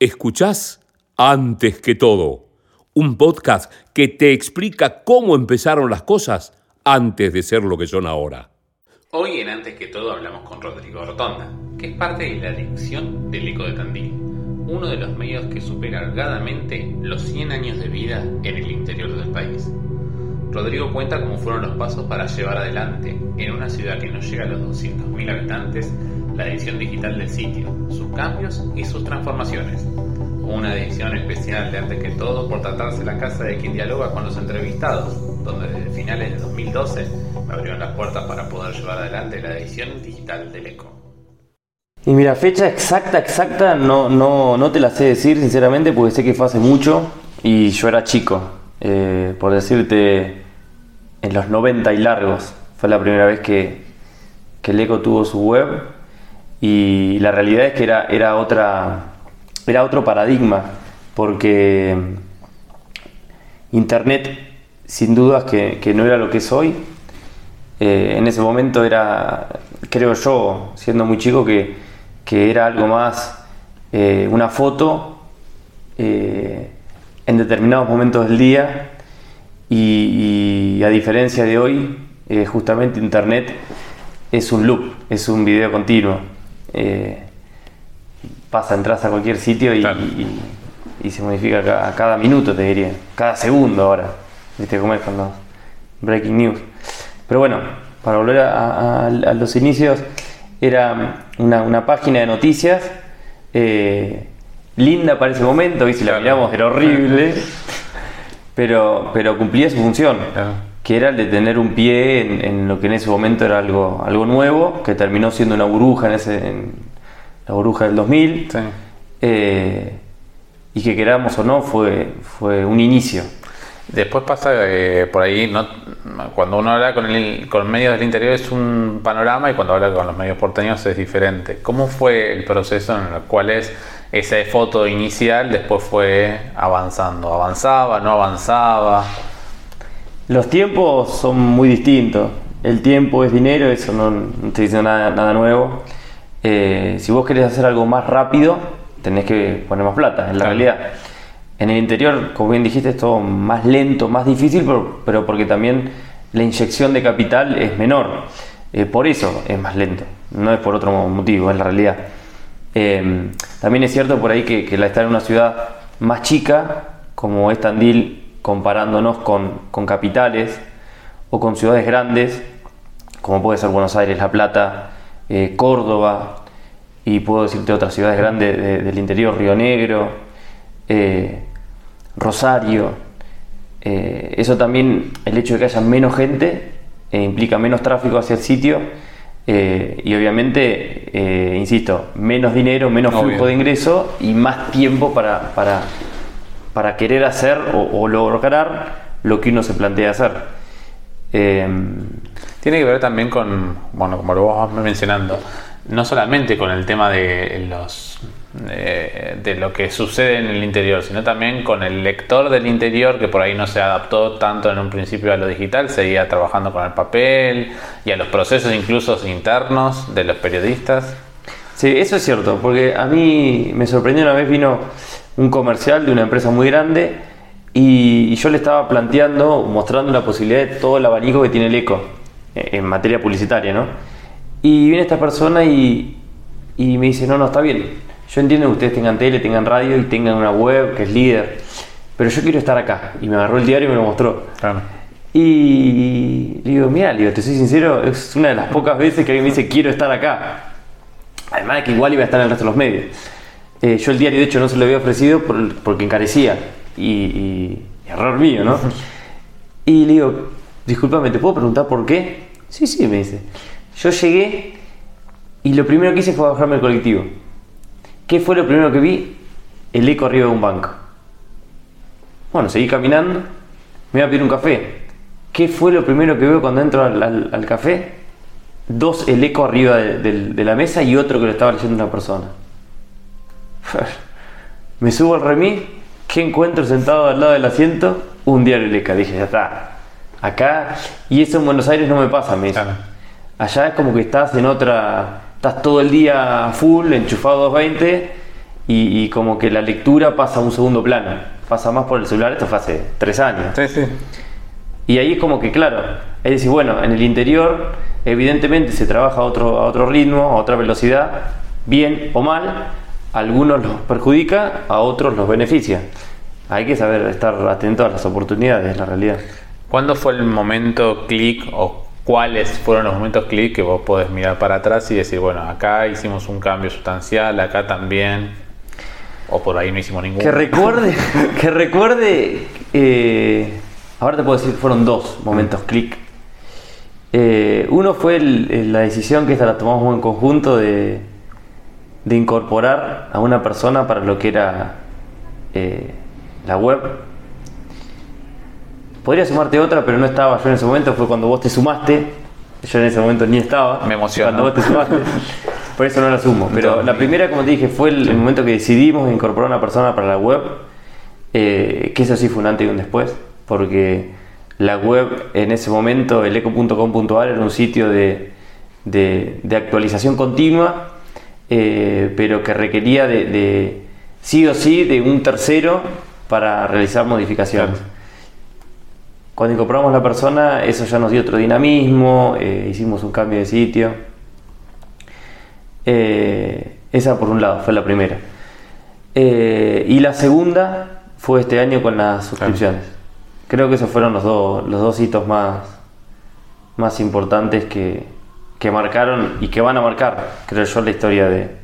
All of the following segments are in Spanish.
Escuchás antes que todo, un podcast que te explica cómo empezaron las cosas antes de ser lo que son ahora. Hoy en Antes que todo hablamos con Rodrigo Rotonda, que es parte de la dirección del Eco de Tandil, uno de los medios que supera holgadamente los 100 años de vida en el interior del país. Rodrigo cuenta cómo fueron los pasos para llevar adelante, en una ciudad que no llega a los 200.000 habitantes, la edición digital del sitio, sus cambios y sus transformaciones. Una edición especial de Antes que Todo por tratarse la casa de quien dialoga con los entrevistados, donde desde finales de 2012 me abrieron las puertas para poder llevar adelante la edición digital del ECO. Y mira, fecha exacta, exacta, no, no, no te la sé decir sinceramente porque sé que fue hace mucho y yo era chico. Eh, por decirte, en los 90 y largos fue la primera vez que, que el ECO tuvo su web y la realidad es que era, era, otra, era otro paradigma, porque Internet sin dudas que, no era lo que es hoy. Eh, en ese momento era, creo yo, siendo muy chico, que, era algo más eh, una foto eh, en determinados momentos del día y a diferencia de hoy, justamente Internet es un loop, es un video continuo. Eh, pasa, entras a cualquier sitio y, se modifica a cada, minuto, te diría, cada segundo ahora. ¿Viste cómo es con los breaking news? Pero bueno, para volver a, los inicios, era una, página de noticias eh, linda para ese momento, y si la miramos era horrible, pero, pero cumplía su función que era el de tener un pie en, lo que en ese momento era algo, algo nuevo, que terminó siendo una burbuja en, ese, en la burbuja del 2000, eh, y que queramos o no fue, fue un inicio. Después pasa eh, por ahí, no, cuando uno habla con, el, con medios del interior es un panorama y cuando habla con los medios porteños es diferente. ¿Cómo fue el proceso en el cual es esa foto inicial después fue avanzando? ¿Avanzaba, no avanzaba? Los tiempos son muy distintos. El tiempo es dinero, eso no, no estoy diciendo nada, nada nuevo. Eh, si vos querés hacer algo más rápido, tenés que poner más plata, en la realidad. En el interior, como bien dijiste, es todo más lento, más difícil, pero, porque también la inyección de capital es menor. Eh, por eso es más lento, no es por otro motivo, en la realidad. Eh, también es cierto por ahí que, que la estar en una ciudad más chica, como es Tandil comparándonos con, capitales o con ciudades grandes, como puede ser Buenos Aires, La Plata, eh, Córdoba, y puedo decirte otras ciudades grandes del interior, Río Negro, eh, Rosario. Eh, eso también, el hecho de que haya menos gente, implica menos tráfico hacia el sitio y obviamente, insisto, menos dinero, menos flujo de ingreso y más tiempo para, para para querer hacer o, lograr lo que uno se plantea hacer. Em, Tiene que ver también con, bueno, como lo vos vas mencionando, no solamente con el tema de los de, lo que sucede en el interior, sino también con el lector del interior que por ahí no se adaptó tanto en un principio a lo digital, seguía trabajando con el papel y a los procesos incluso internos de los periodistas. Sí, eso es cierto, porque a mí me sorprendió una vez vino un comercial de una empresa muy grande y, yo le estaba planteando, mostrando la posibilidad de todo el abanico que tiene el eco eh, en materia publicitaria, ¿no? Y viene esta persona y, me dice, no, no, está bien, yo entiendo que ustedes tengan tele, tengan radio y tengan una web que es líder, pero yo quiero estar acá. Y me agarró el diario y me lo mostró. Y le digo, mira, digo, te soy sincero, es una de las pocas veces que alguien me dice, quiero estar acá. Además de que igual iba a estar en el resto de los medios. Eh, yo el diario, de hecho, no se lo había ofrecido porque encarecía. Y, error mío, ¿no? Y le digo, discúlpame, ¿te puedo preguntar por qué? Sí, sí, me dice. Yo llegué y lo primero que hice fue bajarme el colectivo. ¿Qué fue lo primero que vi? El eco arriba de un banco. Bueno, seguí caminando, me voy a pedir un café. ¿Qué fue lo primero que veo cuando entro al, café? Dos el eco arriba de la mesa y otro que lo estaba leyendo una persona. Me subo al remis, ¿qué encuentro sentado al lado del asiento? Un diario Leca. Dije, ya está. Acá, y eso en Buenos Aires no me pasa, me Allá es como que estás en otra, estás todo el día full, enchufado 220, y, y como que la lectura pasa a un segundo plano, pasa más por el celular, esto fue hace tres años. Sí, sí. Y ahí es como que, claro, es decir, bueno, en el interior evidentemente se trabaja a otro, a otro ritmo, a otra velocidad, bien o mal, a algunos los perjudica, a otros los beneficia. Hay que saber estar atento a las oportunidades, la realidad. ¿Cuándo fue el momento clic o cuáles fueron los momentos clic que vos podés mirar para atrás y decir, bueno, acá hicimos un cambio sustancial, acá también, o por ahí no hicimos ninguno? Que recuerde, que recuerde, eh, ahora te puedo decir, fueron dos momentos clic. Eh, uno fue el- la decisión que esta la tomamos en conjunto de, de incorporar a una persona para lo que era eh, la web. Podría sumarte otra, pero no estaba yo en ese momento, fue cuando vos te sumaste. Yo en ese momento ni estaba. Me emociona. Cuando vos te sumaste. Por eso no la sumo. Pero la primera, como te dije, fue el, el momento que decidimos incorporar a una persona para la web. eh, que eso sí fue un antes y un después. Porque la web en ese momento, el eco.com.ar, era un sitio de, de- de actualización continua, eh, pero que requería de, de sí o sí de un tercero para realizar modificaciones. Claro. Cuando incorporamos la persona, eso ya nos dio otro dinamismo, eh, hicimos un cambio de sitio. Eh, esa por un lado, fue la primera. Eh, y la segunda fue este año con las suscripciones. Creo que esos fueron los, dos los dos hitos más, más importantes que, que marcaron y que van a marcar, creo yo, la historia de,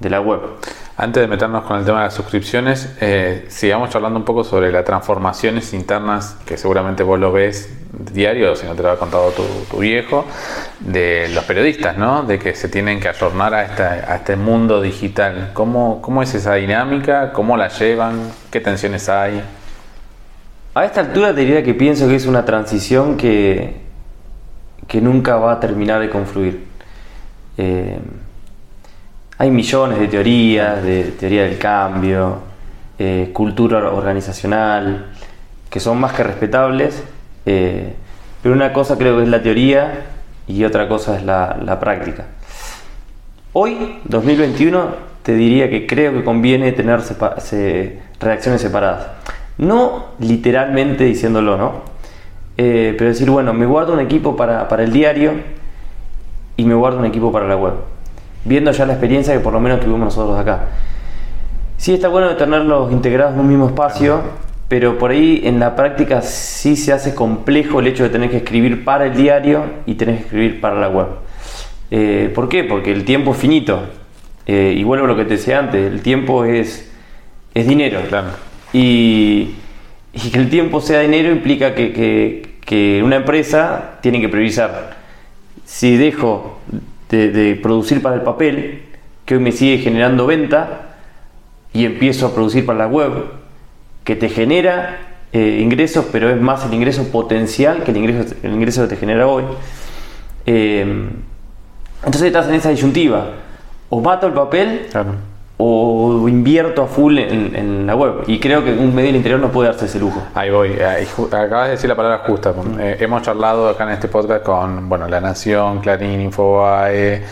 de la web. Antes de meternos con el tema de las suscripciones, eh, sigamos charlando un poco sobre las transformaciones internas, que seguramente vos lo ves diario, si no te lo ha contado tu, viejo, de los periodistas, ¿no? De que se tienen que ayornar a este mundo digital. ¿Cómo, ¿Cómo es esa dinámica? ¿Cómo la llevan? ¿Qué tensiones hay? A esta altura te diría que pienso que es una transición que, que nunca va a terminar de confluir. Eh, hay millones de teorías, de teoría del cambio, eh, cultura organizacional, que son más que respetables, eh, pero una cosa creo que es la teoría y otra cosa es la, la práctica. Hoy, 2021, te diría que creo que conviene tener sepa- se- redacciones separadas. No literalmente diciéndolo, ¿no? Eh, pero decir, bueno, me guardo un equipo para, para el diario y me guardo un equipo para la web. Viendo ya la experiencia que por lo menos tuvimos nosotros acá. Sí está bueno de tenerlos integrados en un mismo espacio, pero por ahí en la práctica sí se hace complejo el hecho de tener que escribir para el diario y tener que escribir para la web. Eh, ¿Por qué? Porque el tiempo es finito. Eh, y vuelvo a lo que te decía antes, el tiempo es, es dinero. Claro. Y, y que el tiempo sea dinero implica que, que- que una empresa tiene que priorizar. Si dejo de, producir para el papel, que hoy me sigue generando venta, y empiezo a producir para la web, que te genera eh, ingresos, pero es más el ingreso potencial que el ingreso, el ingreso que te genera hoy. Eh, entonces estás en esa disyuntiva. O mato el papel. O invierto a full en, en la web. Y creo que un medio del interior no puede darse ese lujo. Ahí voy, ahí acabas de decir la palabra justa. Eh, hemos charlado acá en este podcast con bueno, La Nación, Clarín, Infobae,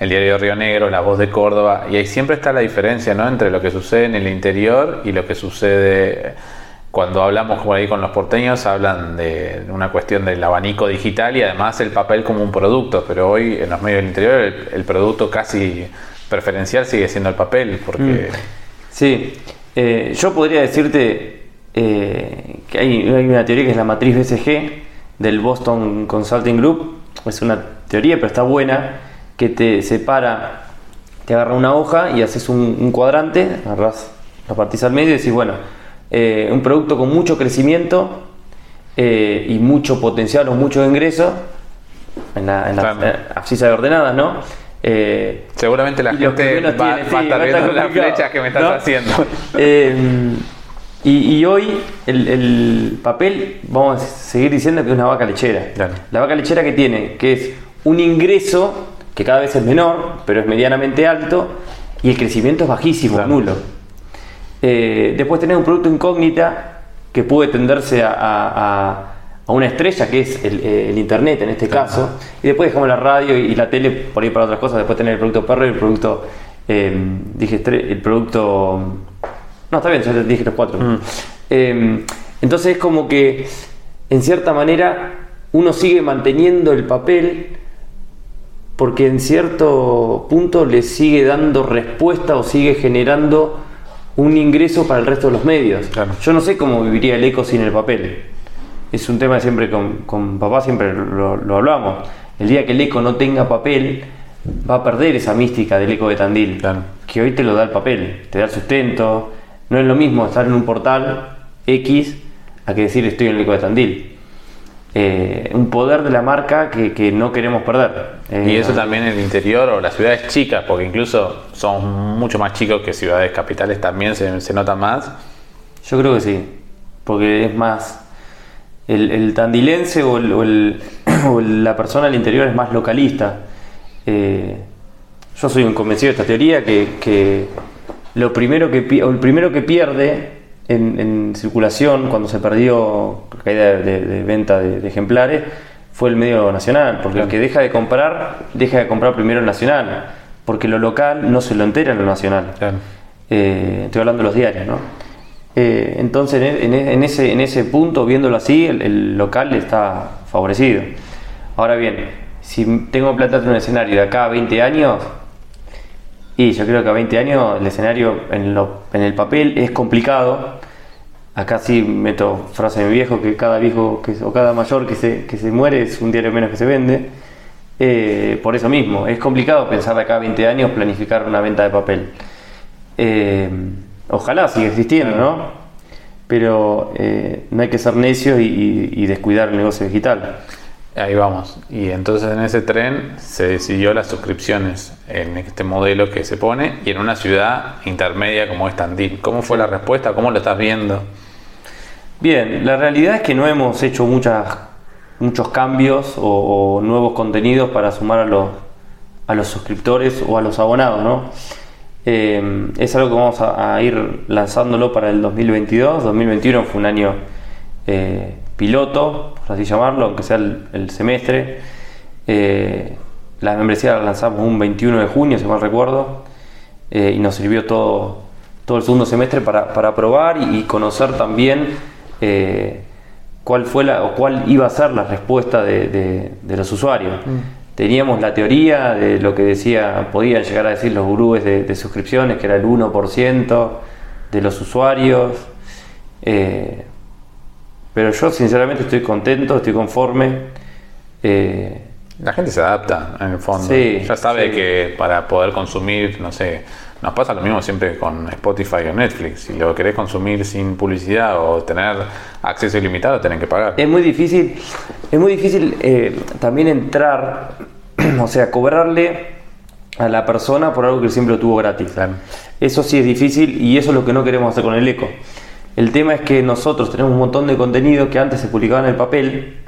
el diario de Río Negro, La Voz de Córdoba, y ahí siempre está la diferencia ¿no? entre lo que sucede en el interior y lo que sucede cuando hablamos por ahí con los porteños, hablan de una cuestión del abanico digital y además el papel como un producto, pero hoy en los medios del interior el, el producto casi preferencial sigue siendo el papel, porque... Sí, eh, yo podría decirte eh, que hay, hay una teoría que es la matriz BCG del Boston Consulting Group. Es una teoría, pero está buena, que te separa, te agarra una hoja y haces un, un cuadrante, agarras, lo partís al medio y decís, bueno, eh, un producto con mucho crecimiento y mucho potencial o mucho ingreso, en la, en la abscisa de ordenadas, ¿no? Eh, Seguramente la gente va, tienen, va a sí, estar va a estar viendo las flechas que me estás ¿no? haciendo. Eh, y, y hoy el, el papel, vamos a seguir diciendo que es una vaca lechera. Claro. La vaca lechera que tiene, que es un ingreso que cada vez es menor, pero es medianamente alto, y el crecimiento es bajísimo, Claro. nulo. Eh, después tenés un producto incógnita que puede tenderse a, a- a- a una estrella, que es el, eh, el internet en este caso, y después dejamos la radio y la tele por ahí para otras cosas, después tener el producto perro y el producto Eh, dije el producto. No, está bien, ya te dije los cuatro. Eh, entonces es como que, en cierta manera, uno sigue manteniendo el papel porque en cierto punto le sigue dando respuesta o sigue generando un ingreso para el resto de los medios. Claro. Yo no sé cómo viviría el eco sin el papel. Es un tema siempre con, con papá siempre lo, lo hablamos. El día que el eco no tenga papel, va a perder esa mística del eco de Tandil. Claro. Que hoy te lo da el papel, te da el sustento. No es lo mismo estar en un portal X a que decir estoy en el eco de Tandil. Eh, un poder de la marca que, que no queremos perder. Eh, Y eso también en el interior o las ciudades chicas, porque incluso son mucho más chicos que ciudades capitales, también se, se nota más. Yo creo que sí, porque es más. El, el tandilense o, el- o el- o la persona del interior es más localista. Eh, yo soy un convencido de esta teoría que, que lo primero que, o el primero que pierde en, en circulación cuando se perdió la caída de, de- de venta de, de ejemplares fue el medio nacional, porque el que deja de comprar, deja de comprar primero el nacional, porque lo local no se lo entera en lo nacional. Claro. Eh, estoy hablando de los diarios, ¿no? Eh, entonces, en, en- en ese, en ese punto, viéndolo así, el, el local está favorecido. Ahora bien, si tengo que plantearte un escenario de acá a 20 años, y yo creo que a 20 años el escenario en, en el papel es complicado. Acá sí meto frase de mi viejo, que cada viejo que, o cada mayor que se, que se muere es un diario menos que se vende. Eh, por eso mismo, es complicado pensar de acá a 20 años planificar una venta de papel. Eh, ojalá siga existiendo, ¿no? Pero eh, no hay que ser necio y, y- y descuidar el negocio digital. Ahí vamos. Y entonces en ese tren se decidió las suscripciones en este modelo que se pone y en una ciudad intermedia como es Tandil. ¿Cómo fue la respuesta? ¿Cómo lo estás viendo? Bien, la realidad es que no hemos hecho muchas, muchos cambios o, o nuevos contenidos para sumar a los, a los suscriptores o a los abonados, ¿no? Eh, es algo que vamos a, ir lanzándolo para el 2022. 2021 fue un año eh, piloto, por así llamarlo, aunque sea el, semestre. Eh, la membresía la lanzamos un 21 de junio, si mal recuerdo, eh, y nos sirvió todo, todo el segundo semestre para, para probar y, conocer también cuál fue la, o cuál iba a ser la respuesta de, los usuarios. Teníamos la teoría de lo que decía, podían llegar a decir los gurúes de, de suscripciones, que era el 1% de los usuarios. eh, pero yo sinceramente estoy contento, estoy conforme. eh, La gente se adapta en el fondo. Sí, ya sabe sí. que para poder consumir, no sé, nos pasa lo mismo siempre con Spotify o Netflix. Si lo querés consumir sin publicidad o tener acceso ilimitado, tenés que pagar. Es muy difícil, es muy difícil eh, también entrar, o sea, cobrarle a la persona por algo que siempre lo tuvo gratis. Claro. Eso sí es difícil y eso es lo que no queremos hacer con el eco. El tema es que nosotros tenemos un montón de contenido que antes se publicaba en el papel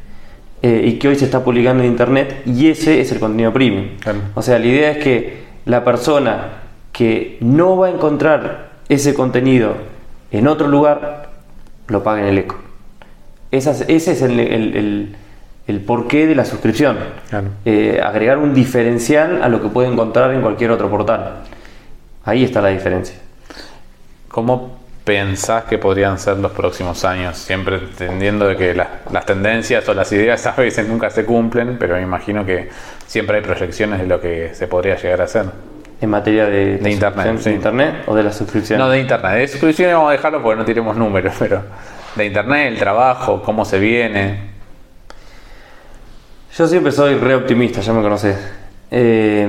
eh, y que hoy se está publicando en internet y ese es el contenido premium. Claro. O sea, la idea es que la persona que no va a encontrar ese contenido en otro lugar lo pague en el eco. Esa es- ese es el, el- el- el porqué de la suscripción. Claro. Eh, agregar un diferencial a lo que puede encontrar en cualquier otro portal. Ahí está la diferencia. ¿Cómo pensás que podrían ser los próximos años? Siempre entendiendo de que las, las tendencias o las ideas a veces nunca se cumplen, pero me imagino que siempre hay proyecciones de lo que se podría llegar a hacer. En materia de, De internet, sí. de internet o de la suscripción. No de internet, de suscripciones vamos a dejarlo porque no tiremos números, pero de internet, el trabajo, cómo se viene. Yo siempre soy re optimista, ya me conoces. Eh,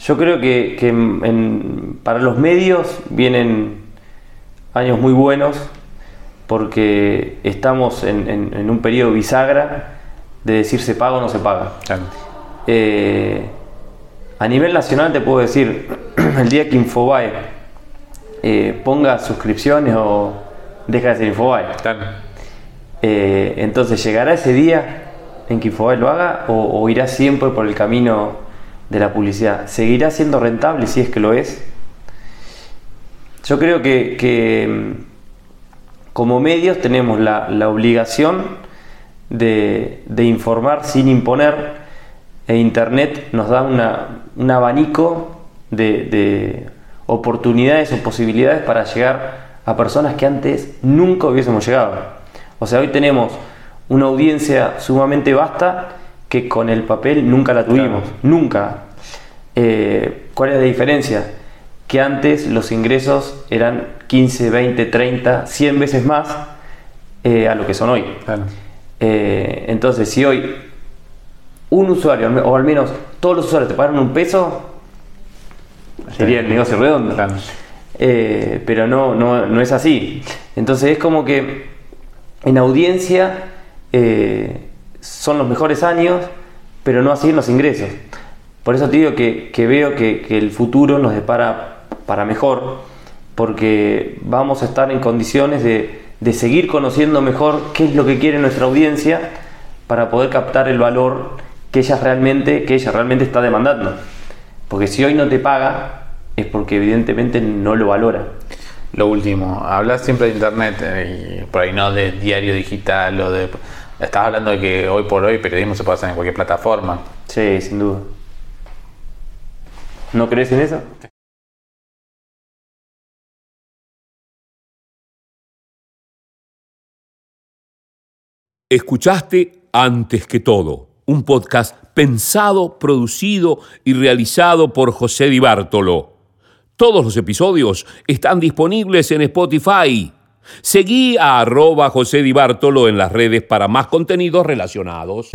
yo creo que, que en- en- para los medios vienen años muy buenos porque estamos en, en- en un periodo bisagra de decir se paga o no se paga. Claro. Eh, a nivel nacional te puedo decir, el día que Infobae eh, ponga suscripciones o deja de ser Infobae. Eh, entonces, ¿llegará ese día en que Infobae lo haga o, o irá siempre por el camino de la publicidad? ¿Seguirá siendo rentable si es que lo es? Yo creo que, que, mm, como medios tenemos la, la obligación de, de informar sin imponer e Internet nos da una- un abanico de, oportunidades o posibilidades para llegar a personas que antes nunca hubiésemos llegado. O sea, hoy tenemos una audiencia sumamente vasta que con el papel nunca la tuvimos, nunca. Eh, ¿Cuál es la diferencia? Que antes los ingresos eran 15, 20, 30, 100 veces más eh, a lo que son hoy. Eh, entonces, si hoy un usuario, o al menos todos los usuarios te pagan un peso, sería el negocio redondo. Eh, pero no, no, es así. Entonces es como que en audiencia eh, son los mejores años, pero no así en los ingresos. Por eso te digo que, veo que, el futuro nos depara para mejor, porque vamos a estar en condiciones de, de seguir conociendo mejor qué es lo que quiere nuestra audiencia para poder captar el valor que ella realmente, que ella realmente está demandando. Porque si hoy no te paga, es porque evidentemente no lo valora. Lo último, hablas siempre de internet eh, y por ahí no de diario digital o de. Estás hablando de que hoy por hoy periodismo se puede hacer en cualquier plataforma. Sí, sin duda. ¿No crees en eso? Escuchaste antes que todo un podcast pensado, producido y realizado por José Di Bartolo. Todos los episodios están disponibles en Spotify. Seguí a arroba José Di Bartolo en las redes para más contenidos relacionados.